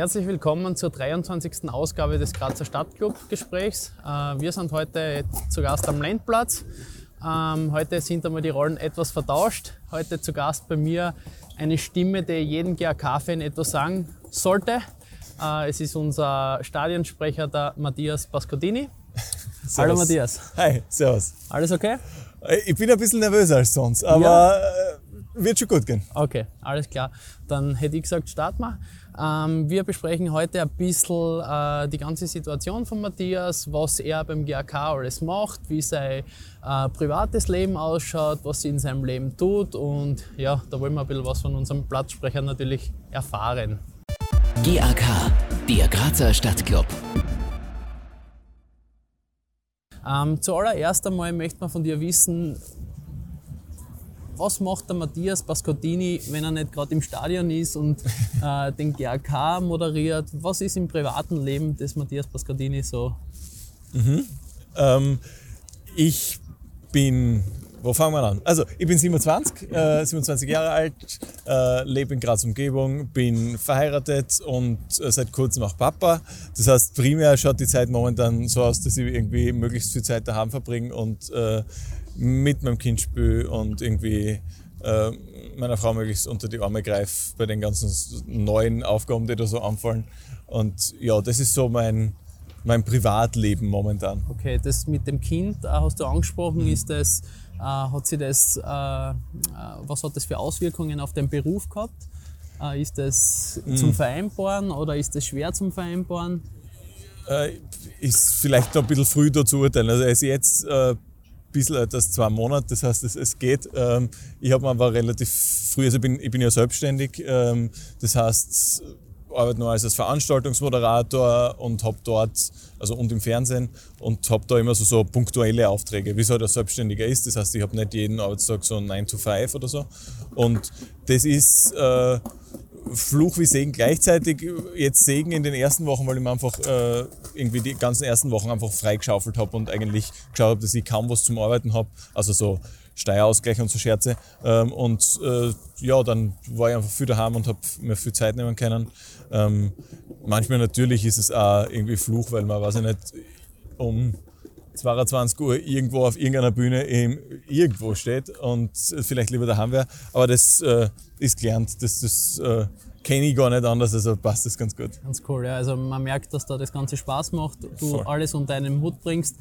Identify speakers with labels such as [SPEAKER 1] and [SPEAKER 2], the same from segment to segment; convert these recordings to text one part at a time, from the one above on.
[SPEAKER 1] Herzlich willkommen zur 23. Ausgabe des Grazer Stadtclub-Gesprächs. Äh, wir sind heute zu Gast am Landplatz. Ähm, heute sind einmal die Rollen etwas vertauscht. Heute zu Gast bei mir eine Stimme, die jedem GAK-Fan etwas sagen sollte. Äh, es ist unser Stadionsprecher, der Matthias Pascodini. Hallo Matthias.
[SPEAKER 2] Hi, servus.
[SPEAKER 1] Alles okay?
[SPEAKER 2] Äh, ich bin ein bisschen nervöser als sonst, aber ja. wird schon gut gehen.
[SPEAKER 1] Okay, alles klar. Dann hätte ich gesagt, starten wir. Ähm, wir besprechen heute ein bisschen äh, die ganze Situation von Matthias, was er beim GAK alles macht, wie sein äh, privates Leben ausschaut, was er in seinem Leben tut und ja, da wollen wir ein bisschen was von unserem Platzsprecher natürlich erfahren.
[SPEAKER 3] GAK, der Grazer Stadtclub.
[SPEAKER 1] Ähm, zuallererst einmal möchte man von dir wissen, was macht der Matthias Pascottini, wenn er nicht gerade im Stadion ist und äh, den GRK moderiert? Was ist im privaten Leben des Matthias Pascottini so?
[SPEAKER 2] Mhm. Ähm, ich bin, wo fangen wir an? Also, ich bin 27, äh, 27 Jahre alt, äh, lebe in Graz Umgebung, bin verheiratet und äh, seit kurzem auch Papa. Das heißt, primär schaut die Zeit momentan so aus, dass ich irgendwie möglichst viel Zeit daheim verbringe und äh, mit meinem Kind spiele und irgendwie äh, meiner Frau möglichst unter die Arme greife bei den ganzen neuen Aufgaben, die da so anfallen. Und ja, das ist so mein, mein Privatleben momentan.
[SPEAKER 1] Okay, das mit dem Kind äh, hast du angesprochen. Ist das, äh, hat sie das, äh, äh, was hat das für Auswirkungen auf den Beruf gehabt? Äh, ist das mhm. zum Vereinbaren oder ist das schwer zum Vereinbaren?
[SPEAKER 2] Äh, ist vielleicht noch ein bisschen früh da zu urteilen. Also er ist jetzt bisschen älter als zwei Monate, das heißt, es, es geht. Ähm, ich habe aber relativ früh, also ich bin, ich bin ja selbstständig, ähm, das heißt, arbeite nur als Veranstaltungsmoderator und habe dort, also und im Fernsehen und habe da immer so, so punktuelle Aufträge, wie es halt als Selbstständiger ist. Das heißt, ich habe nicht jeden Arbeitstag so 9 to 5 oder so. Und das ist äh, Fluch wie Segen gleichzeitig. Jetzt Segen in den ersten Wochen, weil ich mir einfach äh, irgendwie die ganzen ersten Wochen einfach freigeschaufelt habe und eigentlich geschaut habe, dass ich kaum was zum Arbeiten habe. Also so Steuerausgleich und so Scherze. Ähm, und äh, ja, dann war ich einfach viel daheim und habe mir viel Zeit nehmen können. Ähm, manchmal natürlich ist es auch irgendwie Fluch, weil man, weiß ich nicht, um 22 Uhr irgendwo auf irgendeiner Bühne im, irgendwo steht und vielleicht lieber daheim wäre. Aber das äh, ist gelernt, das, das äh, kenne ich gar nicht anders, also passt das ganz gut.
[SPEAKER 1] Ganz cool, ja. Also man merkt, dass da das Ganze Spaß macht, du Voll. alles unter einen Hut bringst.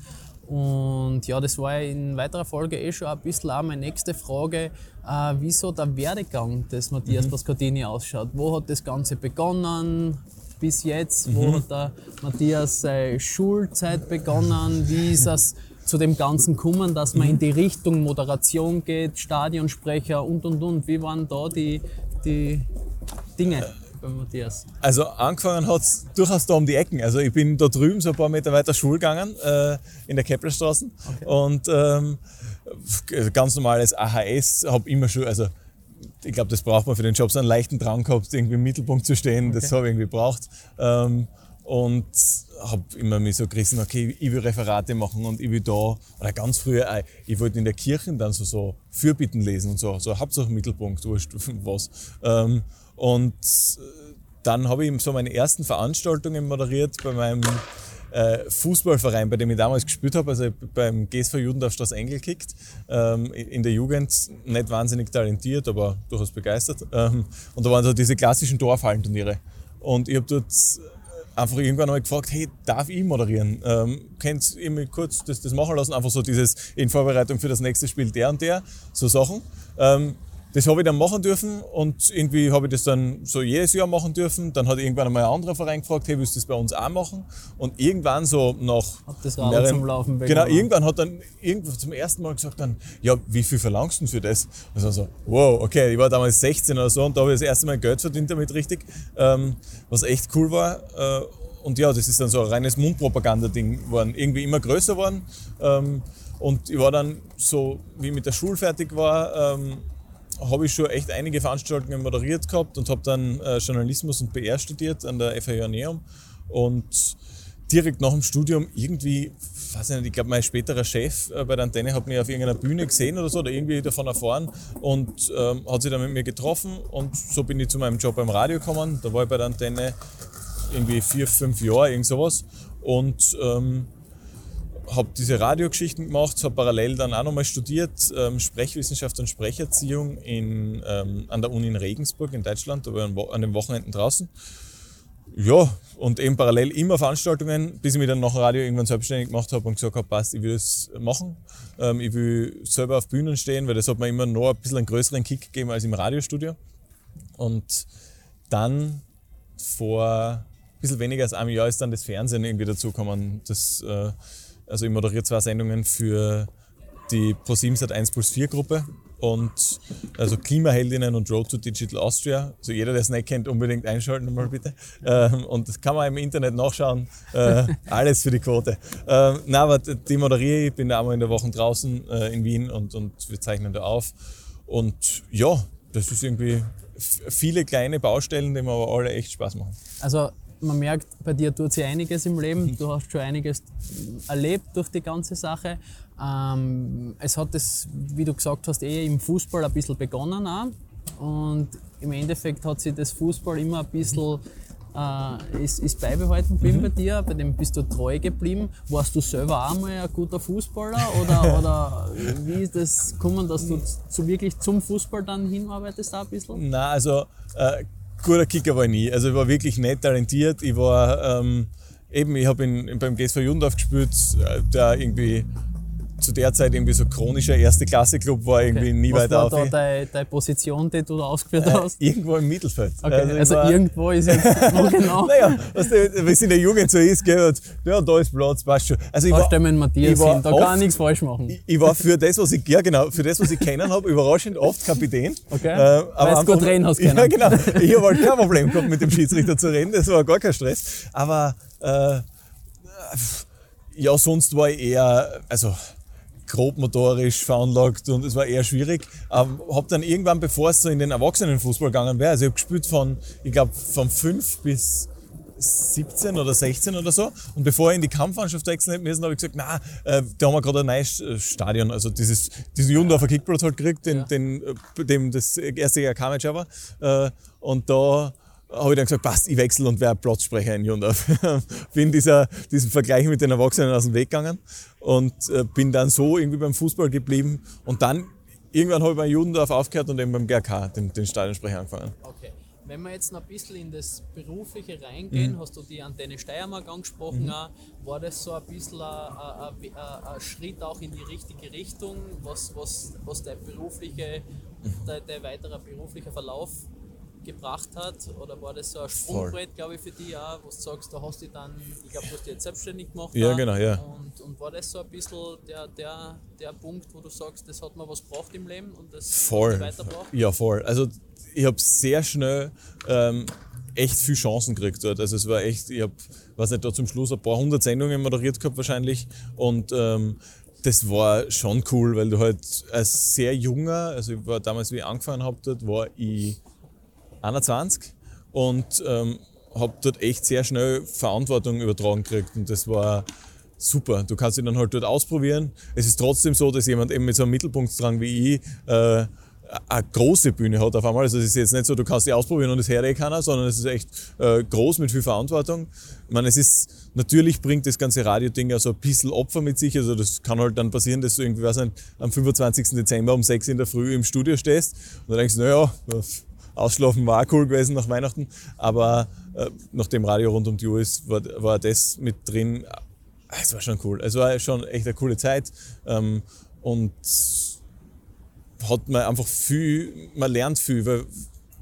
[SPEAKER 1] Und ja, das war in weiterer Folge eh schon ein bisschen auch meine nächste Frage, äh, wieso der Werdegang des Matthias mhm. Pascotini ausschaut. Wo hat das Ganze begonnen? Bis jetzt? Wo mhm. hat der Matthias seine Schulzeit begonnen? Wie ist es zu dem Ganzen gekommen, dass man in die Richtung Moderation geht, Stadionsprecher und und und? Wie waren da die, die Dinge? bei Matthias?
[SPEAKER 2] Also angefangen hat es durchaus da um die Ecken. Also ich bin da drüben so ein paar Meter weiter Schul gegangen, äh, in der Keplerstraße. Okay. Und ähm, ganz normales AHS, habe immer schon, also ich glaube, das braucht man für den Job, so einen leichten Drang gehabt, irgendwie im Mittelpunkt zu stehen. Okay. Das habe ich irgendwie gebraucht. Ähm, und habe immer mich so gerissen, okay, ich will Referate machen und ich will da, oder ganz früher, äh, ich wollte in der Kirche dann so, so Fürbitten lesen und so, so Hauptsache Mittelpunkt, wurscht, was. Ähm, und äh, dann habe ich so meine ersten Veranstaltungen moderiert bei meinem äh, Fußballverein, bei dem ich damals gespielt habe, also beim GSV Judendorfstraße Engelkickt, ähm, in der Jugend nicht wahnsinnig talentiert, aber durchaus begeistert. Ähm, und da waren so diese klassischen Dorfhallenturniere. Und ich habe dort einfach irgendwann einmal gefragt, hey, darf ich moderieren? Ähm, könnt ihr mir kurz das, das machen lassen? Einfach so dieses in Vorbereitung für das nächste Spiel der und der, so Sachen. Ähm, das habe ich dann machen dürfen und irgendwie habe ich das dann so jedes Jahr machen dürfen. Dann hat irgendwann einmal ein anderer Verein gefragt, hey, willst du das bei uns auch machen? Und irgendwann so nach
[SPEAKER 1] hat das mehreren, zum Laufen
[SPEAKER 2] begonnen. Genau, irgendwann hat dann irgendwo zum ersten Mal gesagt dann, ja, wie viel verlangst du denn für das? Also so, wow, okay, ich war damals 16 oder so und da habe ich das erste Mal Geld verdient damit richtig, ähm, was echt cool war. Äh, und ja, das ist dann so ein reines Mundpropaganda-Ding geworden, irgendwie immer größer geworden. Ähm, und ich war dann so, wie ich mit der Schule fertig war, ähm, habe ich schon echt einige Veranstaltungen moderiert gehabt und habe dann äh, Journalismus und PR studiert an der FH Neum und direkt nach dem Studium irgendwie, weiß ich nicht, ich glaube mein späterer Chef äh, bei der Antenne hat mich auf irgendeiner Bühne gesehen oder so oder irgendwie davon erfahren und ähm, hat sich dann mit mir getroffen und so bin ich zu meinem Job beim Radio gekommen. Da war ich bei der Antenne irgendwie vier, fünf Jahre, irgend sowas. Und ähm, habe diese Radiogeschichten gemacht, habe parallel dann auch nochmal studiert, ähm, Sprechwissenschaft und Sprecherziehung in, ähm, an der Uni in Regensburg in Deutschland, ich an den Wochenenden draußen. Ja, und eben parallel immer Veranstaltungen, bis ich mich dann nach Radio irgendwann selbstständig gemacht habe und gesagt habe, passt, ich will es machen. Ähm, ich will selber auf Bühnen stehen, weil das hat mir immer noch ein bisschen einen größeren Kick gegeben als im Radiostudio. Und dann vor ein bisschen weniger als einem Jahr ist dann das Fernsehen irgendwie dazugekommen. Das, äh, also ich moderiere zwei Sendungen für die Pro7 Sat1 Plus 4 Gruppe und also Klimaheldinnen und Road to Digital Austria. Also jeder, der es nicht kennt, unbedingt einschalten mal bitte. Ähm, und das kann man im Internet nachschauen. Äh, alles für die Quote. Ähm, na, aber die moderiere ich, bin da einmal in der Woche draußen äh, in Wien und, und wir zeichnen da auf. Und ja, das ist irgendwie viele kleine Baustellen, die mir aber alle echt Spaß machen.
[SPEAKER 1] Also man merkt, bei dir tut sich einiges im Leben. Du hast schon einiges erlebt durch die ganze Sache. Ähm, es hat es, wie du gesagt hast, eher im Fußball ein bisschen begonnen auch. Und im Endeffekt hat sich das Fußball immer ein bisschen äh, ist, ist beibehalten geblieben mhm. bei dir, bei dem bist du treu geblieben. Warst du selber auch mal ein guter Fußballer oder, oder wie ist das gekommen, dass du zu, wirklich zum Fußball dann hinarbeitest auch ein bisschen?
[SPEAKER 2] Nein, also äh, guter Kicker war ich nie. Also ich war wirklich nicht talentiert. Ich war ähm, eben, ich habe beim GSV Jundorf gespielt, äh, der irgendwie zu der Zeit irgendwie so chronischer Erste-Klasse-Club war, irgendwie okay. nie
[SPEAKER 1] Was
[SPEAKER 2] weiter
[SPEAKER 1] auf. Was war da deine, deine Position, die du da ausgeführt äh, hast?
[SPEAKER 2] Irgendwo im Mittelfeld.
[SPEAKER 1] Okay. Also, also war, irgendwo ist jetzt wo genau?
[SPEAKER 2] naja, wie es in der Jugend so ist, gell, ja, da ist Platz, passt schon.
[SPEAKER 1] Also ich war, mit Matthias hin, da oft, kann ich nichts falsch machen.
[SPEAKER 2] Ich, ich, war für das, was ich, ja genau, für das, was ich kennen habe, überraschend oft Kapitän.
[SPEAKER 1] Okay, äh, aber Weil du gut reden hast.
[SPEAKER 2] Ja genau, ich habe halt kein Problem gehabt, mit dem Schiedsrichter zu reden, das war gar kein Stress. Aber äh, ja, sonst war ich eher, also grobmotorisch veranlagt und es war eher schwierig. Ähm, habe dann irgendwann, bevor es so in den Erwachsenenfußball gegangen wäre, also ich habe gespielt von, ich glaube, von 5 bis 17 oder 16 oder so. Und bevor ich in die Kampfmannschaft wechseln müssen, habe ich gesagt, na, äh, da haben wir gerade ein neues äh, Stadion, also dieses, diesen Jundorfer Kickplatz halt gekriegt, den, ja. den, äh, dem das erste Jahr Kamage war. Äh, und da habe ich dann gesagt, passt, ich wechsle und werde Platzsprecher in Jundorf. bin dieser, diesem Vergleich mit den Erwachsenen aus dem Weg gegangen und äh, bin dann so irgendwie beim Fußball geblieben und dann irgendwann habe ich bei Jundorf aufgehört und eben beim GRK den, den Stadionsprecher angefangen.
[SPEAKER 1] Okay. Wenn wir jetzt noch ein bisschen in das Berufliche reingehen, mhm. hast du die Antenne Steiermark angesprochen, mhm. war das so ein bisschen ein, ein, ein, Schritt auch in die richtige Richtung, was, was, was der berufliche, mhm. der, der weiterer beruflicher Verlauf gebracht hat? Oder war das so ein Sprungbrett, glaube ich, für dich auch, wo du sagst, da hast du dann, ich glaube, du hast dich jetzt selbstständig gemacht.
[SPEAKER 2] Ja, genau, ja.
[SPEAKER 1] Und, und war das so ein bisschen der, der, der Punkt, wo du sagst, das hat mir was gebracht im Leben und das
[SPEAKER 2] voll. weitergebracht? Ja, voll. Also ich habe sehr schnell ähm, echt viel Chancen gekriegt dort. Also es war echt, ich habe, weiß nicht, da zum Schluss ein paar hundert Sendungen moderiert gehabt wahrscheinlich und ähm, das war schon cool, weil du halt als sehr junger, also ich war damals, wie ich angefangen habe dort, war ich 21 und ähm, habe dort echt sehr schnell Verantwortung übertragen gekriegt und das war super. Du kannst dich dann halt dort ausprobieren. Es ist trotzdem so, dass jemand eben mit so einem Mittelpunktstrang wie ich äh, eine große Bühne hat auf einmal. Also es ist jetzt nicht so, du kannst die ausprobieren und es eh keiner, sondern es ist echt äh, groß mit viel Verantwortung. Ich meine, es ist, natürlich bringt das ganze Radio-Ding ja so ein bisschen Opfer mit sich. Also das kann halt dann passieren, dass du irgendwie, weiß nicht, am 25. Dezember um 6 in der Früh im Studio stehst und dann denkst, naja, Ausschlafen war cool gewesen nach Weihnachten, aber äh, nachdem Radio rund um die Uhr ist, war, war das mit drin. Es war schon cool. Es war schon echt eine coole Zeit ähm, und hat man einfach viel, man lernt viel, weil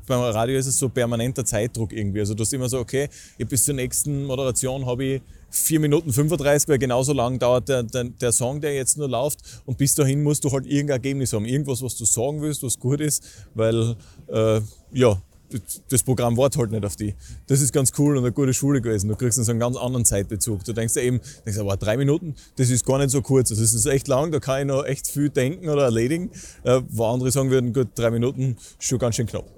[SPEAKER 2] beim Radio ist es so permanenter Zeitdruck irgendwie. Also du hast immer so, okay, bis zur nächsten Moderation habe ich 4 Minuten 35, weil genauso lang dauert der, der, der, Song, der jetzt nur läuft. Und bis dahin musst du halt irgendein Ergebnis haben. Irgendwas, was du sagen willst, was gut ist, weil, äh, ja, das Programm wartet halt nicht auf die. Das ist ganz cool und eine gute Schule gewesen. Du kriegst so einen ganz anderen Zeitbezug. Du denkst ja eben, denkst, aber drei Minuten, das ist gar nicht so kurz. Also das ist echt lang, da kann ich noch echt viel denken oder erledigen. Äh, wo andere sagen würden, gut, drei Minuten ist schon ganz schön knapp.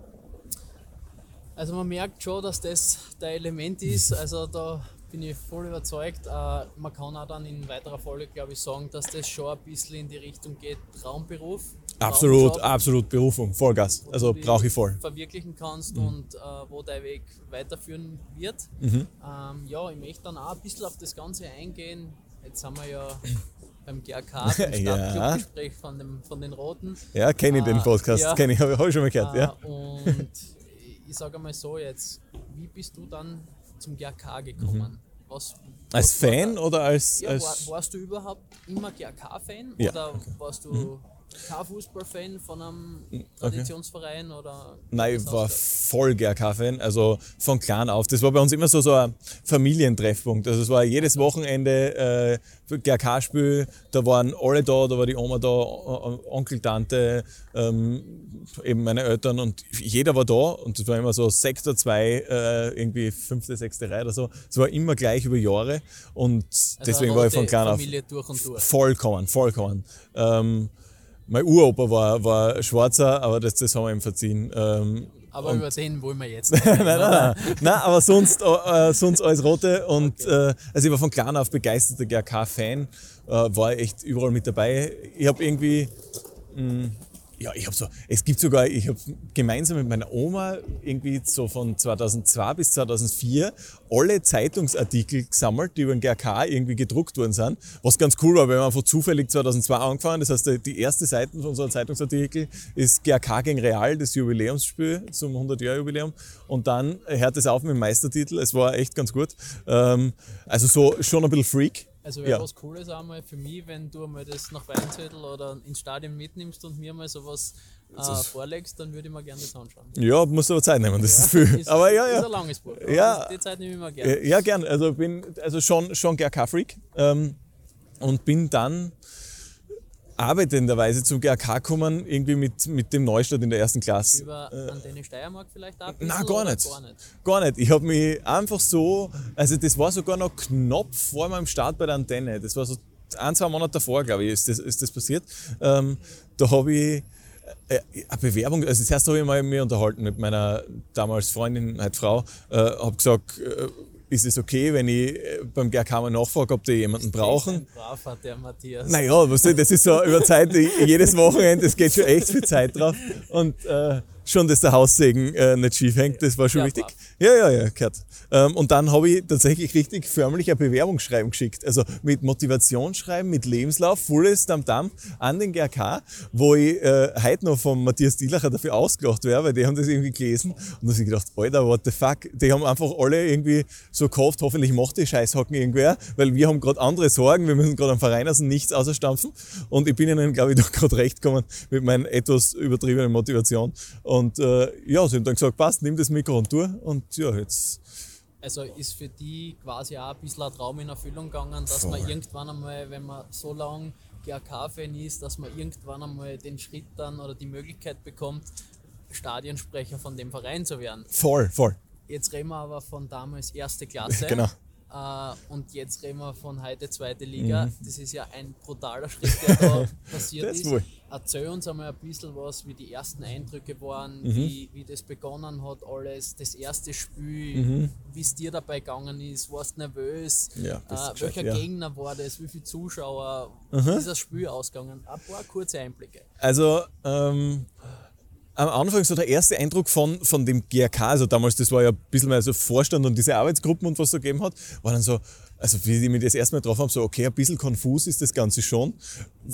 [SPEAKER 1] Also man merkt schon, dass das der Element ist. Also da bin ich voll überzeugt. Äh, man kann auch dann in weiterer Folge, glaube ich, sagen, dass das schon ein bisschen in die Richtung geht, Traumberuf.
[SPEAKER 2] Absolut, Traumjob, absolut Berufung, Vollgas. Also brauche ich voll.
[SPEAKER 1] Verwirklichen kannst mhm. und äh, wo dein Weg weiterführen wird. Mhm. Ähm, ja, ich möchte dann auch ein bisschen auf das Ganze eingehen. Jetzt haben wir ja beim GRK, beim Stadtclubgespräch ja. von, von den Roten.
[SPEAKER 2] Ja, kenne ich äh, den Podcast, ja. kenne ich, habe ich schon mal gehört. Äh, ja.
[SPEAKER 1] Und ich sage mal so jetzt, wie bist du dann zum GRK gekommen? Mhm.
[SPEAKER 2] Was, als Fan oder als.
[SPEAKER 1] Ja,
[SPEAKER 2] als
[SPEAKER 1] war, warst du überhaupt immer GRK-Fan ja, oder okay. warst du. Mhm kein Fußballfan von einem Traditionsverein okay. oder?
[SPEAKER 2] Nein, ich war voll GRK-Fan, also von klein auf. Das war bei uns immer so, so ein Familientreffpunkt. Also es war jedes Wochenende äh, GRK-Spiel, da waren alle da, da war die Oma da, Onkel, Tante, ähm, eben meine Eltern und jeder war da und es war immer so Sektor 2, äh, irgendwie fünfte, sechste Reihe oder so. Es war immer gleich über Jahre und also deswegen war ich von klein auf
[SPEAKER 1] durch durch.
[SPEAKER 2] vollkommen, vollkommen. Ähm, mein Uropa war, war Schwarzer, aber das, das haben wir ihm verziehen. Ähm,
[SPEAKER 1] aber über den wollen wir jetzt
[SPEAKER 2] nicht. nein, nein, nein, nein. aber sonst, äh, sonst alles Rote. Und okay. äh, also ich war von klein auf begeisterter GRK-Fan, äh, war echt überall mit dabei. Ich habe irgendwie mh, mm, ja, ich habe so, es gibt sogar, ich habe gemeinsam mit meiner Oma irgendwie so von 2002 bis 2004 alle Zeitungsartikel gesammelt, die über den GRK irgendwie gedruckt worden sind. Was ganz cool war, weil wir einfach zufällig 2002 angefangen. Das heißt, die erste Seite von unserer Zeitungsartikel ist GRK gegen Real, das Jubiläumsspiel zum 100-Jahr-Jubiläum. Und dann hört es auf mit dem Meistertitel. Es war echt ganz gut. Ähm, also so schon ein bisschen Freak.
[SPEAKER 1] Also wäre ja. was Cooles einmal für mich, wenn du mal das nach Weinzettel oder ins Stadion mitnimmst und mir mal sowas äh, vorlegst, dann würde ich mir gerne das anschauen.
[SPEAKER 2] Ja, musst aber Zeit nehmen, das ja, ist viel. Ist, aber ja, ja.
[SPEAKER 1] ist ein langes Buch.
[SPEAKER 2] Ja,
[SPEAKER 1] die Zeit nehme ich mir gerne.
[SPEAKER 2] Ja, gern. Also bin also schon, schon GRK-Freak ähm, und bin dann arbeitenderweise zum GAK gekommen, irgendwie mit, mit dem Neustart in der ersten Klasse.
[SPEAKER 1] Über äh, Antenne Steiermark vielleicht auch?
[SPEAKER 2] Nein, gar nicht. gar nicht. Gar nicht. Ich habe mich einfach so, also das war sogar noch knapp vor meinem Start bei der Antenne. Das war so ein, zwei Monate davor, glaube ich, ist das, ist das passiert. Ähm, da habe ich äh, eine Bewerbung, also das erste habe ich mal mir unterhalten mit meiner damals Freundin, halt Frau, äh, habe gesagt, äh, ist es okay, wenn ich äh, beim GRK mal nachfrage, ob die jemanden brauchen?
[SPEAKER 1] Brav hat der Matthias.
[SPEAKER 2] Naja, was, das ist so über Zeit, jedes Wochenende, es geht schon echt viel Zeit drauf. Und äh, schon, dass der Haussegen äh, nicht schief hängt, das war schon ja, wichtig. Ja, ja, ja, gehört. Ähm, und dann habe ich tatsächlich richtig förmlich ein Bewerbungsschreiben geschickt. Also mit Motivationsschreiben, mit Lebenslauf, volles Tamtam an den GRK, wo ich äh, heute noch von Matthias Dielacher dafür ausgelacht wäre, weil die haben das irgendwie gelesen. Und da habe ich gedacht, Alter, what the fuck? Die haben einfach alle irgendwie so gehofft, hoffentlich macht die Scheißhocken irgendwer, weil wir haben gerade andere Sorgen, wir müssen gerade am Verein aus dem Nichts außerstampfen. Und ich bin ihnen, glaube ich, doch gerade recht gekommen mit meiner etwas übertriebenen Motivation. Und äh, ja, sie haben dann gesagt, passt, nimm das Mikro und tu. Und ja, jetzt
[SPEAKER 1] also ist für die quasi auch ein bisschen ein Traum in Erfüllung gegangen, dass Voll. man irgendwann einmal, wenn man so lange GAK-Fan ist, dass man irgendwann einmal den Schritt dann oder die Möglichkeit bekommt, Stadionsprecher von dem Verein zu werden.
[SPEAKER 2] Voll, voll.
[SPEAKER 1] Jetzt reden wir aber von damals erste Klasse.
[SPEAKER 2] genau.
[SPEAKER 1] Uh, und jetzt reden wir von heute zweite Liga. Mhm. Das ist ja ein brutaler Schritt, der da passiert ist. Wohl. Erzähl uns einmal ein bisschen was, wie die ersten Eindrücke waren, mhm. wie, wie das begonnen hat, alles, das erste Spiel, mhm. wie es dir dabei gegangen ist, warst du nervös,
[SPEAKER 2] ja,
[SPEAKER 1] uh, welcher ja. Gegner war das, wie viele Zuschauer, wie ist das Spiel ausgegangen? Ein paar kurze Einblicke.
[SPEAKER 2] Also, ähm, am Anfang so der erste Eindruck von, von dem GRK, also damals, das war ja ein bisschen mehr so Vorstand und diese Arbeitsgruppen und was es da gegeben hat, war dann so, also wie ich mich das erste Mal drauf habe, so okay, ein bisschen konfus ist das Ganze schon.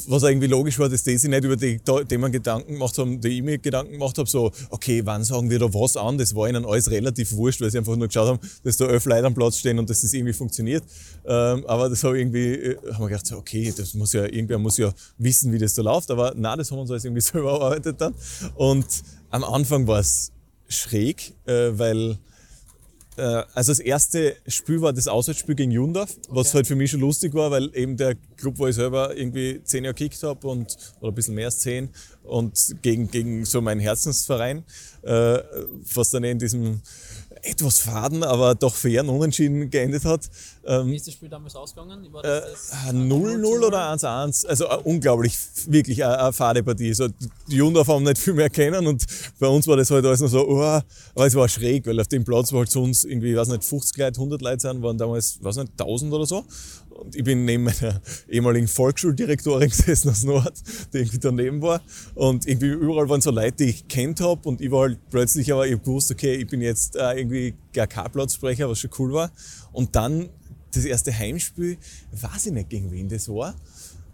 [SPEAKER 2] Was irgendwie logisch war, dass die sich nicht über die Themen Gedanken gemacht haben, die ich mir Gedanken gemacht habe, so okay, wann sagen wir da was an? Das war ihnen alles relativ wurscht, weil sie einfach nur geschaut haben, dass da elf Leute am Platz stehen und dass das irgendwie funktioniert. Ähm, aber das habe ich irgendwie, äh, haben wir gedacht, so, okay, das muss ja, irgendwer muss ja wissen, wie das da läuft. Aber nein, das haben wir uns alles irgendwie selber erarbeitet dann. Und am Anfang war es schräg, äh, weil also das erste Spiel war das Auswärtsspiel gegen Jundorf, okay. was halt für mich schon lustig war, weil eben der Club, wo ich selber irgendwie zehn Jahre gekickt habe und oder ein bisschen mehr als zehn und gegen, gegen so meinen Herzensverein, äh, was dann in diesem etwas faden, aber doch fair und unentschieden geendet hat.
[SPEAKER 1] Ähm, Wie ist das Spiel damals ausgegangen?
[SPEAKER 2] 0-0 äh, oder 1-1. Also äh, unglaublich, wirklich eine, eine fade Partie. So, die Jundorf haben nicht viel mehr kennen und bei uns war das halt alles noch so, oh, aber es war schräg, weil auf dem Platz, wo halt sonst irgendwie, ich weiß nicht, 50 Leute, 100 Leute sind, waren damals, weiß nicht, 1000 oder so. Und ich bin neben meiner ehemaligen Volksschuldirektorin gesessen aus Nord, die irgendwie daneben war. Und irgendwie überall waren so Leute, die ich kennt habe. Und ich war halt plötzlich, aber ich gewusst, okay, ich bin jetzt äh, irgendwie GK-Platzsprecher, was schon cool war. Und dann das erste Heimspiel, weiß ich nicht gegen wen das war.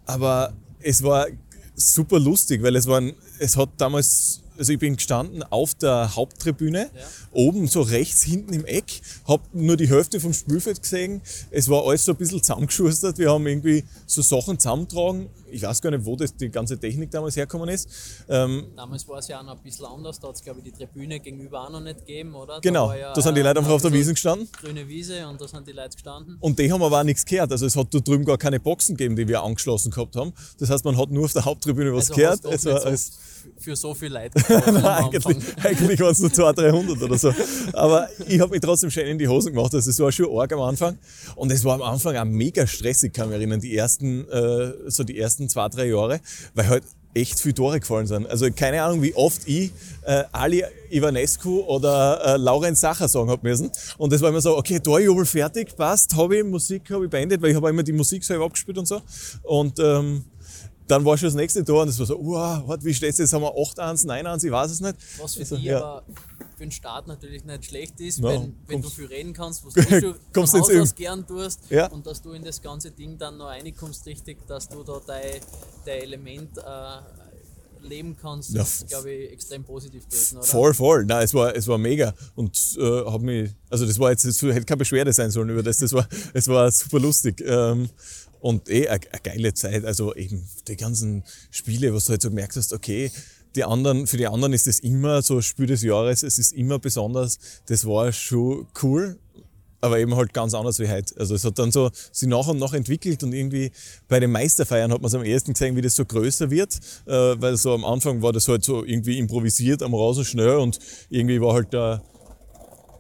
[SPEAKER 2] Aber es war super lustig, weil es waren, es hat damals also ich bin gestanden auf der Haupttribüne, ja. oben so rechts hinten im Eck, habe nur die Hälfte vom Spielfeld gesehen. Es war alles so ein bisschen zusammengeschustert. Wir haben irgendwie so Sachen zusammentragen. Ich weiß gar nicht, wo das, die ganze Technik damals hergekommen ist.
[SPEAKER 1] Ähm, damals war es ja auch noch ein bisschen anders. Da hat es, glaube ich, die Tribüne gegenüber auch noch nicht gegeben, oder?
[SPEAKER 2] Genau, da, ja, da sind die Leute einfach auf der Wiese gestanden.
[SPEAKER 1] Grüne Wiese und da sind die Leute gestanden.
[SPEAKER 2] Und die haben aber auch nichts gehört. Also es hat da drüben gar keine Boxen gegeben, die wir angeschlossen gehabt haben. Das heißt, man hat nur auf der Haupttribüne was also gehört. War,
[SPEAKER 1] so für so viel Leute.
[SPEAKER 2] Nein, eigentlich, eigentlich waren es nur 200, 300 oder so. Aber ich habe mich trotzdem schön in die Hosen gemacht. Also es war schon arg am Anfang. Und es war am Anfang auch mega stressig, kann ich mich erinnern, die ersten, äh, so die ersten zwei, drei Jahre, weil halt echt viele Tore gefallen sind. Also keine Ahnung, wie oft ich äh, Ali Ivanescu oder äh, Laurenz Sacher sagen habe müssen. Und das war immer so, okay, Torjubel fertig, passt, habe ich Musik habe ich beendet, weil ich habe immer die Musik selber abgespielt und so. Und ähm, dann war schon das nächste Tor und es war so, wow, wie steht es jetzt? Haben wir 8-1, 9-1, ich weiß es nicht.
[SPEAKER 1] Was für also, dich ja. aber für den Start natürlich nicht schlecht ist, no, wenn, wenn du viel reden kannst, was du kommst von Haus aus gern tust ja. und dass du in das ganze Ding dann noch reinkommst, richtig, dass du da dein, dein Element äh, leben kannst, ja. ist, glaube ich, extrem positiv gewesen, oder?
[SPEAKER 2] Voll, voll. Nein, es war, es war mega. Und äh, hab mich, also das war jetzt, es hätte keine Beschwerde sein sollen über das, das war, es war super lustig. Ähm, und eh eine, geile Zeit. Also eben die ganzen Spiele, was du halt so gemerkt hast, okay, die anderen, für die anderen ist das immer so Spiel des Jahres, es ist immer besonders. Das war schon cool, aber eben halt ganz anders wie heute. Also es hat dann so sich nach und nach entwickelt und irgendwie bei den Meisterfeiern hat man es am ersten gesehen, wie das so größer wird, äh, weil so am Anfang war das halt so irgendwie improvisiert am Rasen schnell und irgendwie war halt der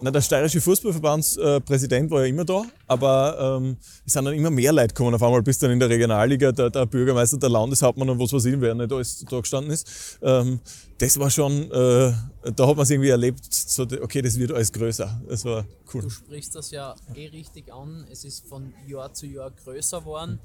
[SPEAKER 2] na, der steirische Fußballverbandspräsident war ja immer da, aber ähm, es sind dann immer mehr Leute gekommen auf einmal, bis dann in der Regionalliga der, der Bürgermeister, der Landeshauptmann und was weiß ich, wer nicht alles da gestanden ist. Ähm, das war schon, äh, da hat man es irgendwie erlebt, so, okay, das wird alles größer. Das war cool.
[SPEAKER 1] Du sprichst das ja eh richtig an, es ist von Jahr zu Jahr größer geworden.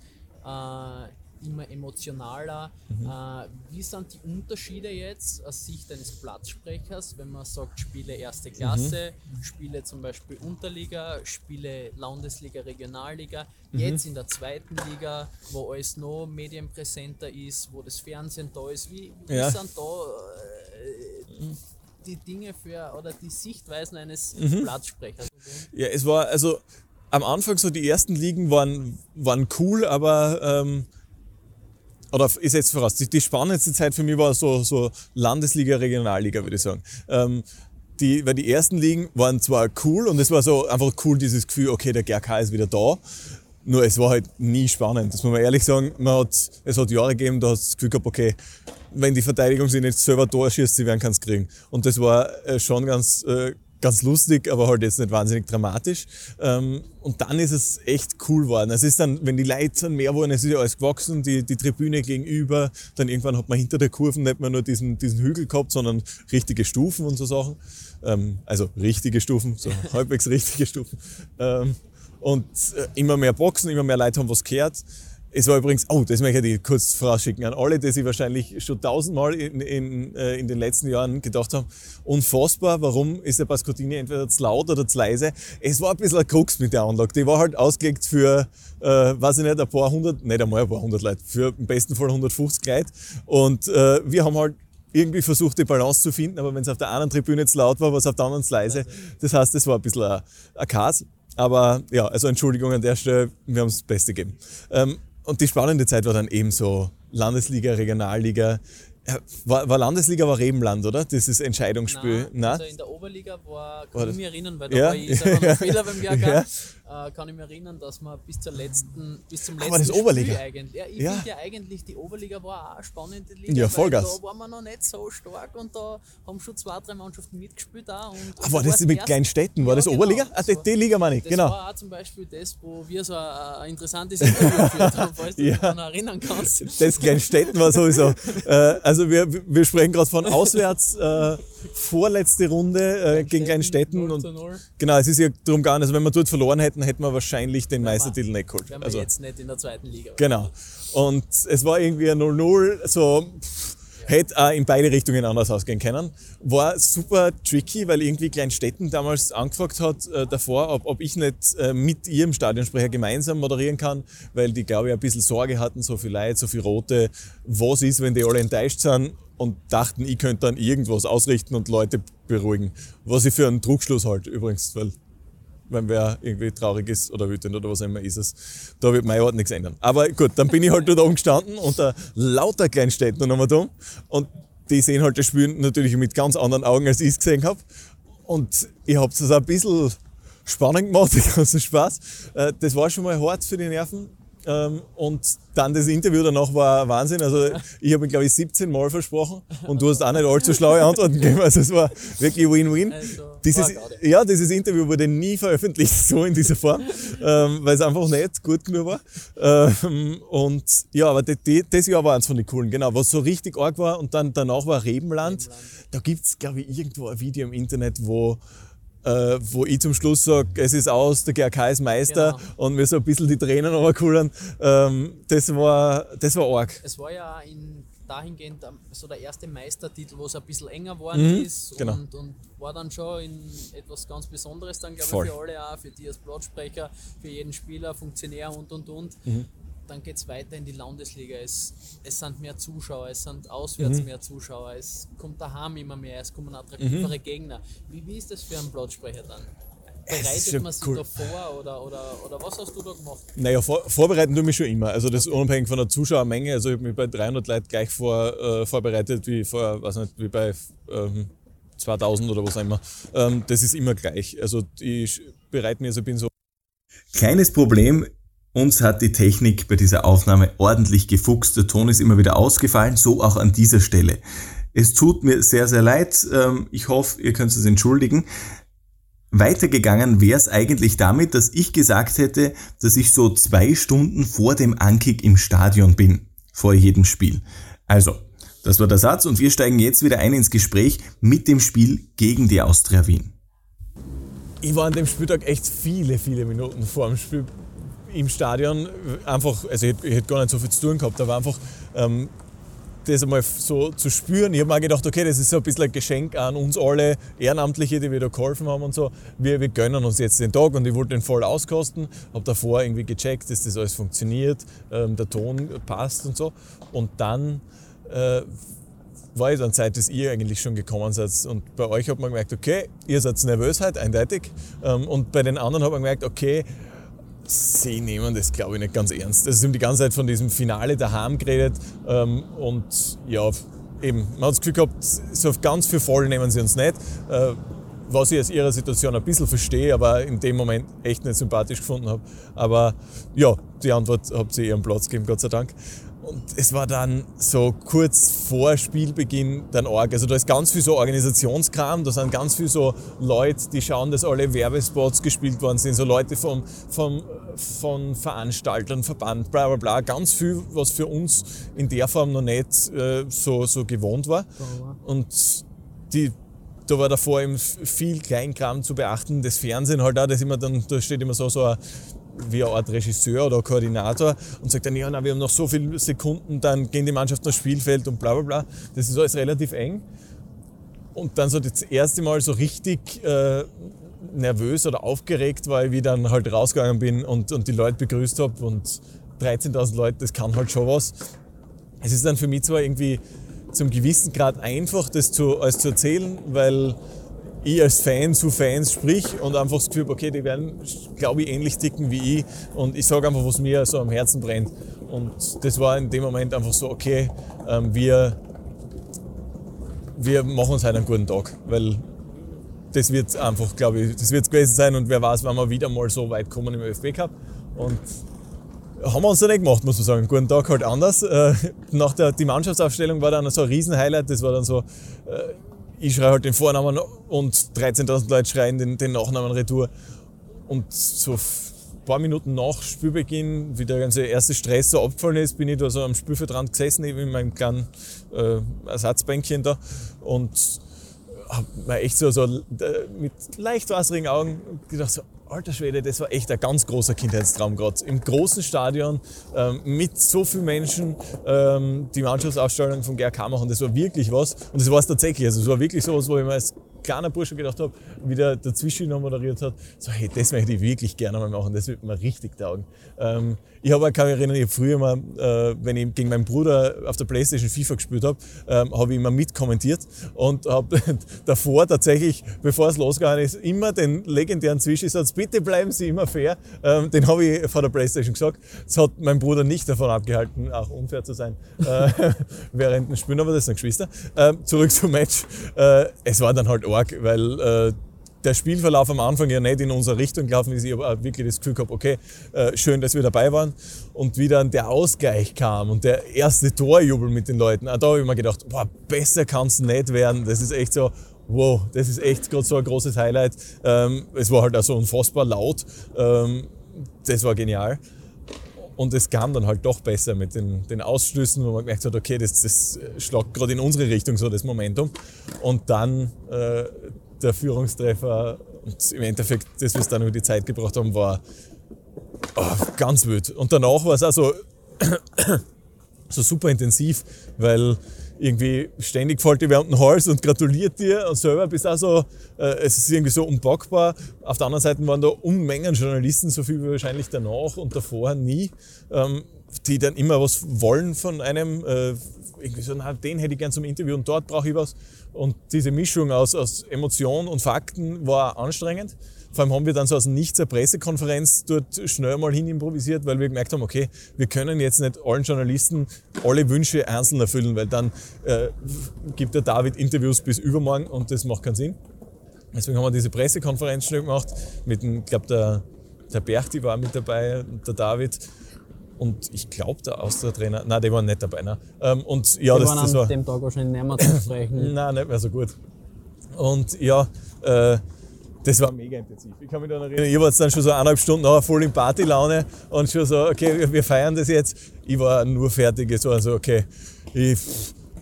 [SPEAKER 1] Äh, immer emotionaler. Mhm. Äh, wie sind die Unterschiede jetzt aus Sicht eines Platzsprechers, wenn man sagt, Spiele erste Klasse, mhm. Spiele zum Beispiel Unterliga, Spiele Landesliga, Regionalliga, mhm. jetzt in der zweiten Liga, wo alles noch medienpräsenter ist, wo das Fernsehen da ist. Wie, wie ja. sind da äh, die Dinge für oder die Sichtweisen eines mhm. Platzsprechers?
[SPEAKER 2] Ja, es war also am Anfang so die ersten Ligen waren, waren cool, aber ähm, oder ich setze voraus, die, die, spannendste Zeit für mich war so, so Landesliga, Regionalliga, würde ich sagen. Ähm, die, weil die ersten Ligen waren zwar cool und es war so einfach cool, dieses Gefühl, okay, der GRK ist wieder da. Nur es war halt nie spannend. Das muss man ehrlich sagen. Man hat, es hat Jahre gegeben, da hast du das Gefühl gehabt, okay, wenn die Verteidigung sich nicht selber Tor schießt, sie werden keins kriegen. Und das war äh, schon ganz äh, ganz lustig, aber halt jetzt nicht wahnsinnig dramatisch. Ähm, und dann ist es echt cool geworden. Es ist dann, wenn die Leute mehr wurden, es ist ja alles gewachsen, die, die Tribüne gegenüber, dann irgendwann hat man hinter der Kurve nicht mehr nur diesen, diesen Hügel gehabt, sondern richtige Stufen und so Sachen. Ähm, also richtige Stufen, so halbwegs richtige Stufen. Ähm, und äh, immer mehr Boxen, immer mehr Leute haben was gehört. Es war übrigens, oh, das möchte ich kurz vorausschicken an alle, die sich wahrscheinlich schon tausendmal in, in, äh, in den letzten Jahren gedacht haben, unfassbar, warum ist der Pascotini entweder zu laut oder zu leise. Es war ein bisschen ein Krux mit der Anlage. Die war halt ausgelegt für, äh, weiß ich nicht, ein paar hundert, nicht einmal ein paar hundert Leute, für im besten Fall 150 Leute. Und äh, wir haben halt irgendwie versucht, die Balance zu finden, aber wenn es auf der einen Tribüne zu laut war, war es auf der anderen zu leise. Das heißt, es war ein bisschen ein, ein Chaos. Aber ja, also Entschuldigung an der Stelle, wir haben das Beste gegeben. Ähm, und die spannende Zeit war dann eben so Landesliga, Regionalliga. War, war Landesliga war Rebenland, oder? Das ist Entscheidungsspiel.
[SPEAKER 1] Nein, also in der Oberliga war, kann ich mich erinnern, weil da ja. war ich selber noch Fehler beim Jahrgang. Ja. Äh, kann ich mich erinnern, dass wir bis zur letzten, bis zum letzten
[SPEAKER 2] Aber das Oberliga.
[SPEAKER 1] Spiel eigentlich. Ja, ich
[SPEAKER 2] Ja.
[SPEAKER 1] finde ja eigentlich, die Oberliga war auch eine spannende Liga.
[SPEAKER 2] Ja, Vollgas.
[SPEAKER 1] Da waren wir noch nicht so stark und da haben schon zwei, drei Mannschaften mitgespielt auch. Und
[SPEAKER 2] Ah, war das mit Kleinstädten? War
[SPEAKER 1] Ja,
[SPEAKER 2] das
[SPEAKER 1] genau.
[SPEAKER 2] Oberliga? Ah, die,
[SPEAKER 1] Das
[SPEAKER 2] die Liga meine ich,
[SPEAKER 1] das
[SPEAKER 2] genau.
[SPEAKER 1] war auch zum Beispiel das, wo wir so ein, ein interessantes Interview geführt haben, falls du dich daran erinnern kannst.
[SPEAKER 2] Das Kleinstädten war sowieso. äh, also wir, wir sprechen gerade von auswärts, äh, vorletzte Runde äh, gegen Kleinstädten.
[SPEAKER 1] 0
[SPEAKER 2] Und
[SPEAKER 1] zu 0.
[SPEAKER 2] genau, es ist ja darum gegangen, also wenn wir dort verloren hätten, hätten wir wahrscheinlich den Meistertitel nicht geholt.
[SPEAKER 1] Wären wir
[SPEAKER 2] Also,
[SPEAKER 1] jetzt nicht in der zweiten Liga.
[SPEAKER 2] genau. Und es war irgendwie ein 0-0, so pff, hätte auch in beide Richtungen anders ausgehen können. War super tricky, weil irgendwie Kleinstädten damals angefragt hat äh, davor, ob, ob ich nicht äh, mit ihrem Stadionsprecher gemeinsam moderieren kann, weil die, glaube ich, ein bisschen Sorge hatten, so viel Leid, so viel Rote, was ist, wenn die alle enttäuscht sind und dachten, ich könnte dann irgendwas ausrichten und Leute beruhigen. Was ich für einen Druckschluss halte übrigens, weil wenn wer irgendwie traurig ist oder wütend oder was immer ist es, da wird mein Ort nichts ändern. Aber gut, dann bin ich halt dort oben gestanden unter lauter Kleinstädten nochmal da und die sehen halt das Spiel natürlich mit ganz anderen Augen, als ich es gesehen habe. Und ich habe es ein bisschen spannend gemacht, den ganzen Spaß. Äh, Das war schon mal hart für die Nerven. Ähm, Und dann das Interview danach war Wahnsinn. Also ich habe ihn, glaube ich, 17 Mal versprochen und du hast auch nicht allzu schlaue Antworten gegeben. Also es war wirklich Win-Win.
[SPEAKER 1] Also,
[SPEAKER 2] Dieses, ja, dieses Interview wurde nie veröffentlicht, so in dieser Form, ähm, weil es einfach nicht gut genug war. Ähm, und ja, aber das, das Jahr war eins von den coolen, genau. Was so richtig arg war und dann danach war Rebenland. Da gibt's glaube ich, irgendwo ein Video im Internet, wo äh, wo ich zum Schluss sage, es ist aus, der GRK ist Meister
[SPEAKER 1] Genau.
[SPEAKER 2] und mir so ein bisschen die Tränen runterkullern. Ähm, das, war, das war arg.
[SPEAKER 1] Es war ja in, dahingehend ähm, so der erste Meistertitel, wo es ein bisschen enger geworden ist
[SPEAKER 2] genau.
[SPEAKER 1] und, und war dann schon in etwas ganz Besonderes dann, glaube ich, für alle auch, für die als Platzsprecher, für jeden Spieler, Funktionär und und und.
[SPEAKER 2] Mhm.
[SPEAKER 1] Dann geht es weiter in die Landesliga. Es, es sind mehr Zuschauer, es sind auswärts
[SPEAKER 2] Mhm.
[SPEAKER 1] mehr Zuschauer, es kommt daheim immer mehr, es kommen attraktivere
[SPEAKER 2] Mhm.
[SPEAKER 1] Gegner. Wie, wie ist das für einen Platzsprecher dann? Bereitet
[SPEAKER 2] schon
[SPEAKER 1] man sich
[SPEAKER 2] cool.
[SPEAKER 1] da vor oder, oder, oder was hast du da gemacht?
[SPEAKER 2] Naja, vor, vorbereiten tue ich mich schon immer. Also das unabhängig von der Zuschauermenge. Also ich habe mich bei 300 Leuten gleich vor, äh, vorbereitet wie vor, weiß nicht, wie bei ähm, 2000 oder was auch immer. Ähm, das ist immer gleich. Also ich bereite mich, also ich bin so
[SPEAKER 4] Kleines Problem, uns hat die Technik bei dieser Aufnahme ordentlich gefuchst. Der Ton ist immer wieder ausgefallen, so auch an dieser Stelle. Es tut mir sehr, sehr leid. Ähm, Ich hoffe, ihr könnt es entschuldigen. Weitergegangen wäre es eigentlich damit, dass ich gesagt hätte, dass ich so zwei Stunden vor dem Ankick im Stadion bin, vor jedem Spiel. Also, das war der Satz und wir steigen jetzt wieder ein ins Gespräch mit dem Spiel gegen die Austria Wien.
[SPEAKER 2] ich war an dem Spieltag echt viele, viele Minuten vor dem Spiel im Stadion. Einfach, also ich, ich hätte gar nicht so viel zu tun gehabt, aber einfach ähm, das einmal so zu spüren. Ich habe mir gedacht, okay, das ist so ein bisschen ein Geschenk an uns alle Ehrenamtliche, die wir da geholfen haben und so. Wir, wir gönnen uns jetzt den Tag und ich wollte den voll auskosten. Habe davor irgendwie gecheckt, dass das alles funktioniert, ähm, der Ton passt und so. Und dann äh, war ich dann Zeit, dass ihr eigentlich schon gekommen seid. Und bei euch hat man gemerkt, okay, ihr seid nervös heute, eindeutig. Ähm, Und bei den anderen hat man gemerkt, okay, sie nehmen das, glaube ich, nicht ganz ernst. Also sie haben die ganze Zeit von diesem Finale daheim geredet. ähm, Und ja, eben, man hat das Gefühl gehabt, so ganz für voll nehmen sie uns nicht. Äh, Was ich aus ihrer Situation ein bisschen verstehe, aber in dem Moment echt nicht sympathisch gefunden habe. Aber ja, die Antwort habt ihr ihren Platz gegeben, Gott sei Dank. Und es war dann so kurz vor Spielbeginn dann arg. Also da ist ganz viel so Organisationskram, da sind ganz viel so Leute, die schauen, dass alle Werbespots gespielt worden sind, so Leute vom, vom, von Veranstaltern, Verband, bla bla bla. Ganz viel, was für uns in der Form noch nicht äh, so, so gewohnt war. Und die, da war davor eben viel Kleinkram zu beachten. Das Fernsehen halt auch, das immer dann, da steht immer so, so ein, wie eine Art Regisseur oder Koordinator und sagt dann, ja, na, wir haben noch so viele Sekunden, dann gehen die Mannschaften aufs Spielfeld und bla bla bla. Das ist alles relativ eng. Und dann so das erste Mal so richtig äh, nervös oder aufgeregt war wie dann halt rausgegangen bin und, und die Leute begrüßt habe und 13.000 Leute, das kann halt schon was. Es ist dann für mich zwar irgendwie zum gewissen Grad einfach, das zu, alles zu erzählen, weil ich als Fan zu Fans sprich und einfach das Gefühl okay, die werden, glaube ich, ähnlich ticken wie ich und ich sage einfach, was mir so am Herzen brennt. Und das war in dem Moment einfach so, okay, ähm, wir, wir machen uns heute einen guten Tag, weil das wird einfach, glaube ich, das wird gewesen sein und wer weiß, wann wir wieder mal so weit kommen im ÖFB Cup. Und haben wir uns dann nicht gemacht, muss man sagen. Guten Tag halt anders. Äh, nach der die Mannschaftsaufstellung war dann so ein Riesenhighlight. Das war dann so, äh, ich schreie halt den Vornamen und 13.000 Leute schreien den, den Nachnamen Retour. Und so ein paar Minuten nach Spielbeginn, wie der ganze erste Stress so abgefallen ist, bin ich da so am Spielfeldrand gesessen, eben in meinem kleinen äh, Ersatzbänkchen da und habe mir echt so, so äh, mit leicht wasserige Augen gedacht, so, alter Schwede, das war echt ein ganz großer Kindheitstraum gerade. Im großen Stadion ähm, mit so vielen Menschen ähm, die Mannschaftsausstellung vom GRK machen, das war wirklich was. Und das war es tatsächlich. Also es war wirklich so was, wo ich mir als kleiner Bursche gedacht habe, wie der dazwischen noch moderiert hat, so hey, das möchte ich wirklich gerne mal machen, das wird mir richtig taugen. Ähm, ich habe kann mich erinnern, ich früher mal, äh, wenn ich gegen meinen Bruder auf der Playstation FIFA gespielt habe, ähm, habe ich immer mitkommentiert und habe davor tatsächlich, bevor es losgegangen ist, immer den legendären Zwischensatz, bitte bleiben Sie immer fair, ähm, den habe ich vor der Playstation gesagt. Das hat mein Bruder nicht davon abgehalten, auch unfair zu sein äh, während dem Spielen, aber das sind Geschwister. Ähm, zurück zum Match. Äh, es war dann halt arg, weil äh, der Spielverlauf am Anfang ja nicht in unsere Richtung gelaufen ist. Ich habe wirklich das Gefühl gehabt, okay, äh, schön, dass wir dabei waren. Und wie dann der Ausgleich kam und der erste Torjubel mit den Leuten, da habe ich mir gedacht, boah, besser kann es nicht werden. Das ist echt so, wow, das ist echt gerade so ein großes Highlight. Ähm, es war halt auch so unfassbar laut. Ähm, das war genial. Und es kam dann halt doch besser mit den, den Ausschlüssen, wo man gemerkt hat, okay, das, das schlagt gerade in unsere Richtung so das Momentum. Und dann äh, der Führungstreffer und im Endeffekt, das, was dann über die Zeit gebracht haben, war oh, ganz wild. Und danach war es auch so, so super intensiv, weil irgendwie ständig fällt dir wer um den Hals und gratuliert dir und selber bist auch so, äh, es ist irgendwie so unpackbar. Auf der anderen Seite waren da Unmengen Journalisten, so viel wie wahrscheinlich danach und davor nie, ähm, die dann immer was wollen von einem, äh, irgendwie so, na, den hätte ich gern zum Interview und dort brauche ich was. Und diese Mischung aus, aus Emotion und Fakten war anstrengend. Vor allem haben wir dann so aus Nichts eine Pressekonferenz dort schnell mal hin improvisiert, weil wir gemerkt haben, okay, wir können jetzt nicht allen Journalisten alle Wünsche einzeln erfüllen, weil dann äh, gibt der David Interviews bis übermorgen und das macht keinen Sinn. Deswegen haben wir diese Pressekonferenz schnell gemacht mit ich glaube, der, der Berchti war mit dabei, der David und ich glaube, der Austria-Trainer, nein, die waren nicht dabei. Ne? und ja,
[SPEAKER 1] die
[SPEAKER 2] das,
[SPEAKER 1] waren
[SPEAKER 2] das
[SPEAKER 1] an
[SPEAKER 2] war,
[SPEAKER 1] dem Tag wahrscheinlich nicht mehr zu sprechen.
[SPEAKER 2] nein, nicht mehr so gut. Und ja, äh, das war mega intensiv. Ich kann mich daran erinnern, ich war jetzt dann schon so eineinhalb Stunden nachher voll in Partylaune und schon so, okay, wir feiern das jetzt. Ich war nur fertig, so also okay, ich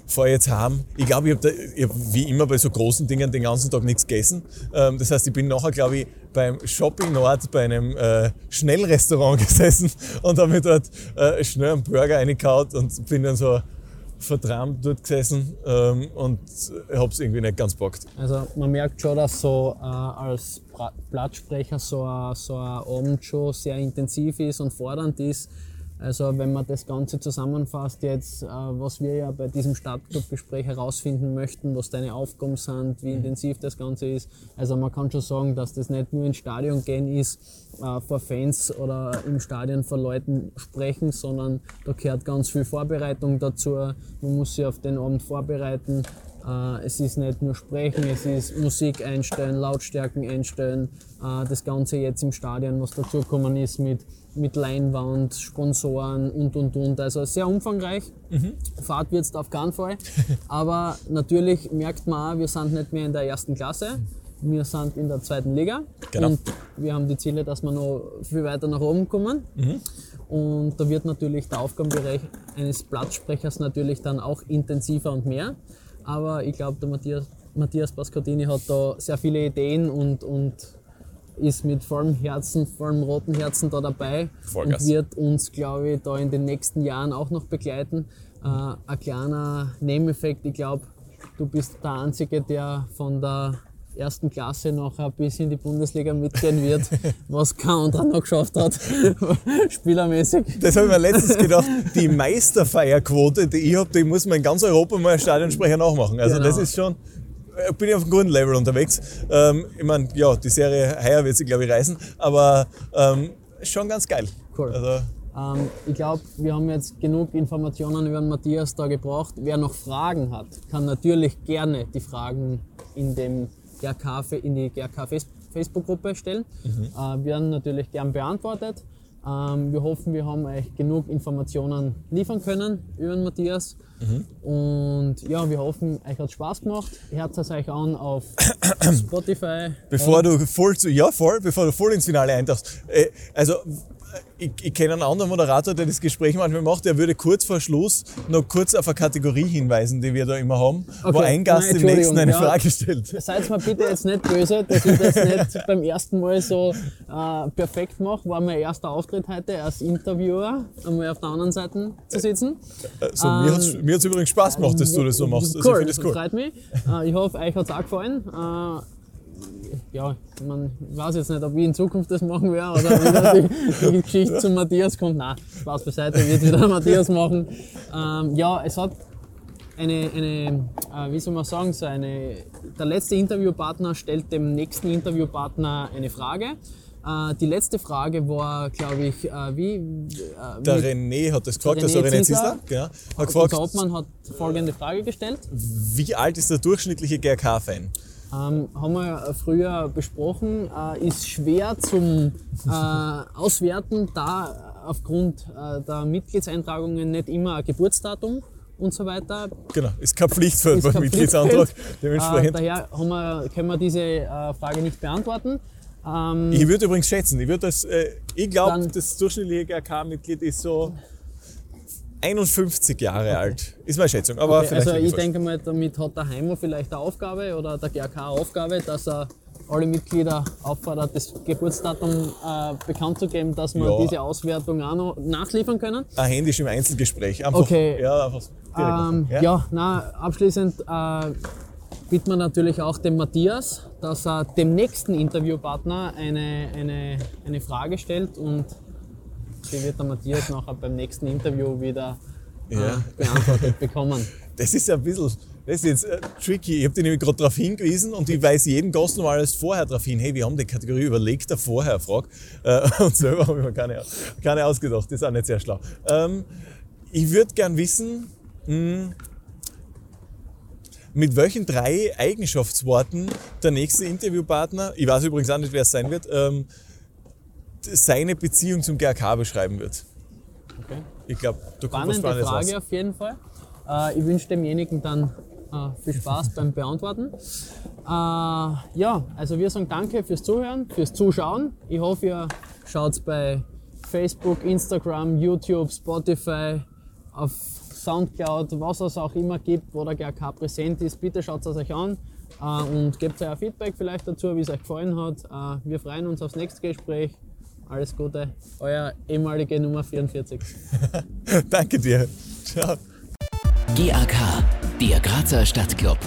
[SPEAKER 2] fahre jetzt heim. Ich glaube, ich habe hab wie immer bei so großen Dingen den ganzen Tag nichts gegessen. Ähm, das heißt, ich bin nachher, glaube ich, beim Shopping Nord bei einem äh, Schnellrestaurant gesessen und habe mir dort äh, schnell einen Burger reingekaut und bin dann so vertrampt dort gesessen ähm, und habe es irgendwie nicht ganz packt.
[SPEAKER 1] Also man merkt schon, dass so äh, als Blattsprecher so ein, so ein Abend schon sehr intensiv ist und fordernd ist. Also wenn man das Ganze zusammenfasst jetzt, äh, was wir ja bei diesem Stadtclub-Gespräch herausfinden möchten, was deine Aufgaben sind, wie intensiv das Ganze ist. Also man kann schon sagen, dass das nicht nur ins Stadion gehen ist, äh, vor Fans oder im Stadion vor Leuten sprechen, sondern da gehört ganz viel Vorbereitung dazu. Man muss sich auf den Abend vorbereiten. Äh, es ist nicht nur Sprechen, es ist Musik einstellen, Lautstärken einstellen. Das Ganze jetzt im Stadion, was dazugekommen ist mit mit Leinwand, Sponsoren und und und. Also sehr umfangreich. Mhm. Fahrt wird es auf keinen Fall. Aber natürlich merkt man auch, wir sind nicht mehr in der ersten Klasse. Wir sind in der zweiten Liga. Genau. Und wir haben die Ziele, dass wir noch viel weiter nach oben kommen. Mhm. Und da wird natürlich der Aufgabenbereich eines Platzsprechers natürlich dann auch intensiver und mehr. Aber ich glaube, der Matthias, Matthias Pascotini hat da sehr viele Ideen und, und ist mit vollem Herzen, vollem roten Herzen da dabei Vollgas. und wird uns, glaube ich, da in den nächsten Jahren auch noch begleiten. Äh, ein kleiner Nebeneffekt, ich glaube, du bist der Einzige, der von der ersten Klasse noch ein bisschen in die Bundesliga mitgehen wird, was kein anderer noch geschafft hat, spielermäßig.
[SPEAKER 2] Das habe ich mir letztens gedacht, die Meisterfeierquote, die ich habe, die muss man in ganz Europa mal als Stadionsprecher nachmachen. Also genau. das ist schon, äh, bin ich auf einem guten Level unterwegs. Ähm, ich meine, ja, die Serie heuer wird sie, glaube ich, reisen, aber ähm, schon ganz geil.
[SPEAKER 1] Cool. Also, ähm, ich glaube, wir haben jetzt genug Informationen über Matthias da gebraucht. Wer noch Fragen hat, kann natürlich gerne die Fragen in dem GRK, in die GRK Facebook-Gruppe stellen. Mhm. Äh, werden natürlich gern beantwortet. Ähm, wir hoffen, wir haben euch genug Informationen liefern können über Matthias. Mhm. Und ja, wir hoffen, euch hat Spaß gemacht. Hört es euch an auf Spotify.
[SPEAKER 2] Bevor du voll zu, ja voll, bevor du voll ins Finale eintauchst. Äh, also ich, ich kenne einen anderen Moderator, der das Gespräch manchmal macht, der würde kurz vor Schluss noch kurz auf eine Kategorie hinweisen, die wir da immer haben, okay. wo ein Gast Nein, dem nächsten eine ja, Frage stellt.
[SPEAKER 1] Seid mir bitte jetzt nicht böse, dass ich das nicht beim ersten Mal so äh, perfekt mache. War mein erster Auftritt heute als Interviewer, einmal auf der anderen Seite zu sitzen.
[SPEAKER 2] Also, ähm, mir hat es übrigens Spaß gemacht, dass du das so machst.
[SPEAKER 1] Also, cool, das cool. freut mich. Äh, ich hoffe, euch hat es auch gefallen. Äh, ja, man weiß jetzt nicht, ob ich in Zukunft das machen werde oder wieder die, die Geschichte zu Matthias kommt. Nein, Spaß beiseite, wird wieder Matthias machen. Ähm, ja, es hat eine, eine äh, wie soll man sagen, so eine, der letzte Interviewpartner stellt dem nächsten Interviewpartner eine Frage. Äh, die letzte Frage war, glaube ich, äh, wie.
[SPEAKER 2] Äh, der René hat das gefragt, also René Zisler, genau,
[SPEAKER 1] hat gefragt. Der Hauptmann hat folgende Frage gestellt:
[SPEAKER 2] Wie alt ist der durchschnittliche GRK-Fan?
[SPEAKER 1] Ähm, haben wir früher besprochen, äh, ist schwer zum äh, Auswerten, da aufgrund äh, der Mitgliedseintragungen nicht immer ein Geburtsdatum und so weiter.
[SPEAKER 2] Genau, ist kein Pflichtfeld beim Mitgliedsantrag.
[SPEAKER 1] Dementsprechend. daher wir, können wir diese äh, Frage nicht beantworten.
[SPEAKER 2] Ähm, ich würde übrigens schätzen, ich, äh, ich glaube, das durchschnittliche GRK-Mitglied ist so 51 Jahre okay. alt, ist meine Schätzung. Aber okay,
[SPEAKER 1] also ich denke mal, damit hat der Heimer vielleicht eine Aufgabe oder der GRK eine Aufgabe, dass er alle Mitglieder auffordert, das Geburtsdatum äh, bekannt zu geben, dass wir ja. diese Auswertung auch noch nachliefern können.
[SPEAKER 2] Ein händisch im Einzelgespräch. Einfach,
[SPEAKER 1] okay. Ja, einfach ähm, ja? ja, na, abschließend äh, bitten wir natürlich auch dem Matthias, dass er dem nächsten Interviewpartner eine, eine, eine Frage stellt und die wird der Matthias nachher beim nächsten Interview wieder äh, ja. beantwortet bekommen.
[SPEAKER 2] Das ist ja ein bisschen, das ist jetzt äh, tricky. Ich habe dich nämlich gerade darauf hingewiesen und ich weise jeden Gast noch alles vorher darauf hin. Hey, wir haben die Kategorie überlegt, da vorher frag. Äh, und selber habe ich mir keine, keine ausgedacht. Das ist auch nicht sehr schlau. Ähm, ich würde gern wissen, mh, hm, mit welchen drei Eigenschaftsworten der nächste Interviewpartner, ich weiß übrigens auch nicht, wer es sein wird, ähm, seine Beziehung zum GRK beschreiben wird.
[SPEAKER 1] Okay.
[SPEAKER 2] Ich glaube,
[SPEAKER 1] du kommst Spannende Frage raus. auf jeden Fall. Äh, ich wünsche demjenigen dann äh, viel Spaß beim Beantworten. Äh, ja, also wir sagen danke fürs Zuhören, fürs Zuschauen. Ich hoffe, ihr schaut bei Facebook, Instagram, YouTube, Spotify, auf Soundcloud, was es auch immer gibt, wo der GRK präsent ist. Bitte schaut es euch an äh, und gebt euer Feedback vielleicht dazu, wie es euch gefallen hat. Äh, wir freuen uns aufs nächste Gespräch. Alles Gute, euer ehemalige Nummer 44.
[SPEAKER 2] Danke dir. Ciao.
[SPEAKER 3] GAK, der Grazer Stadtclub.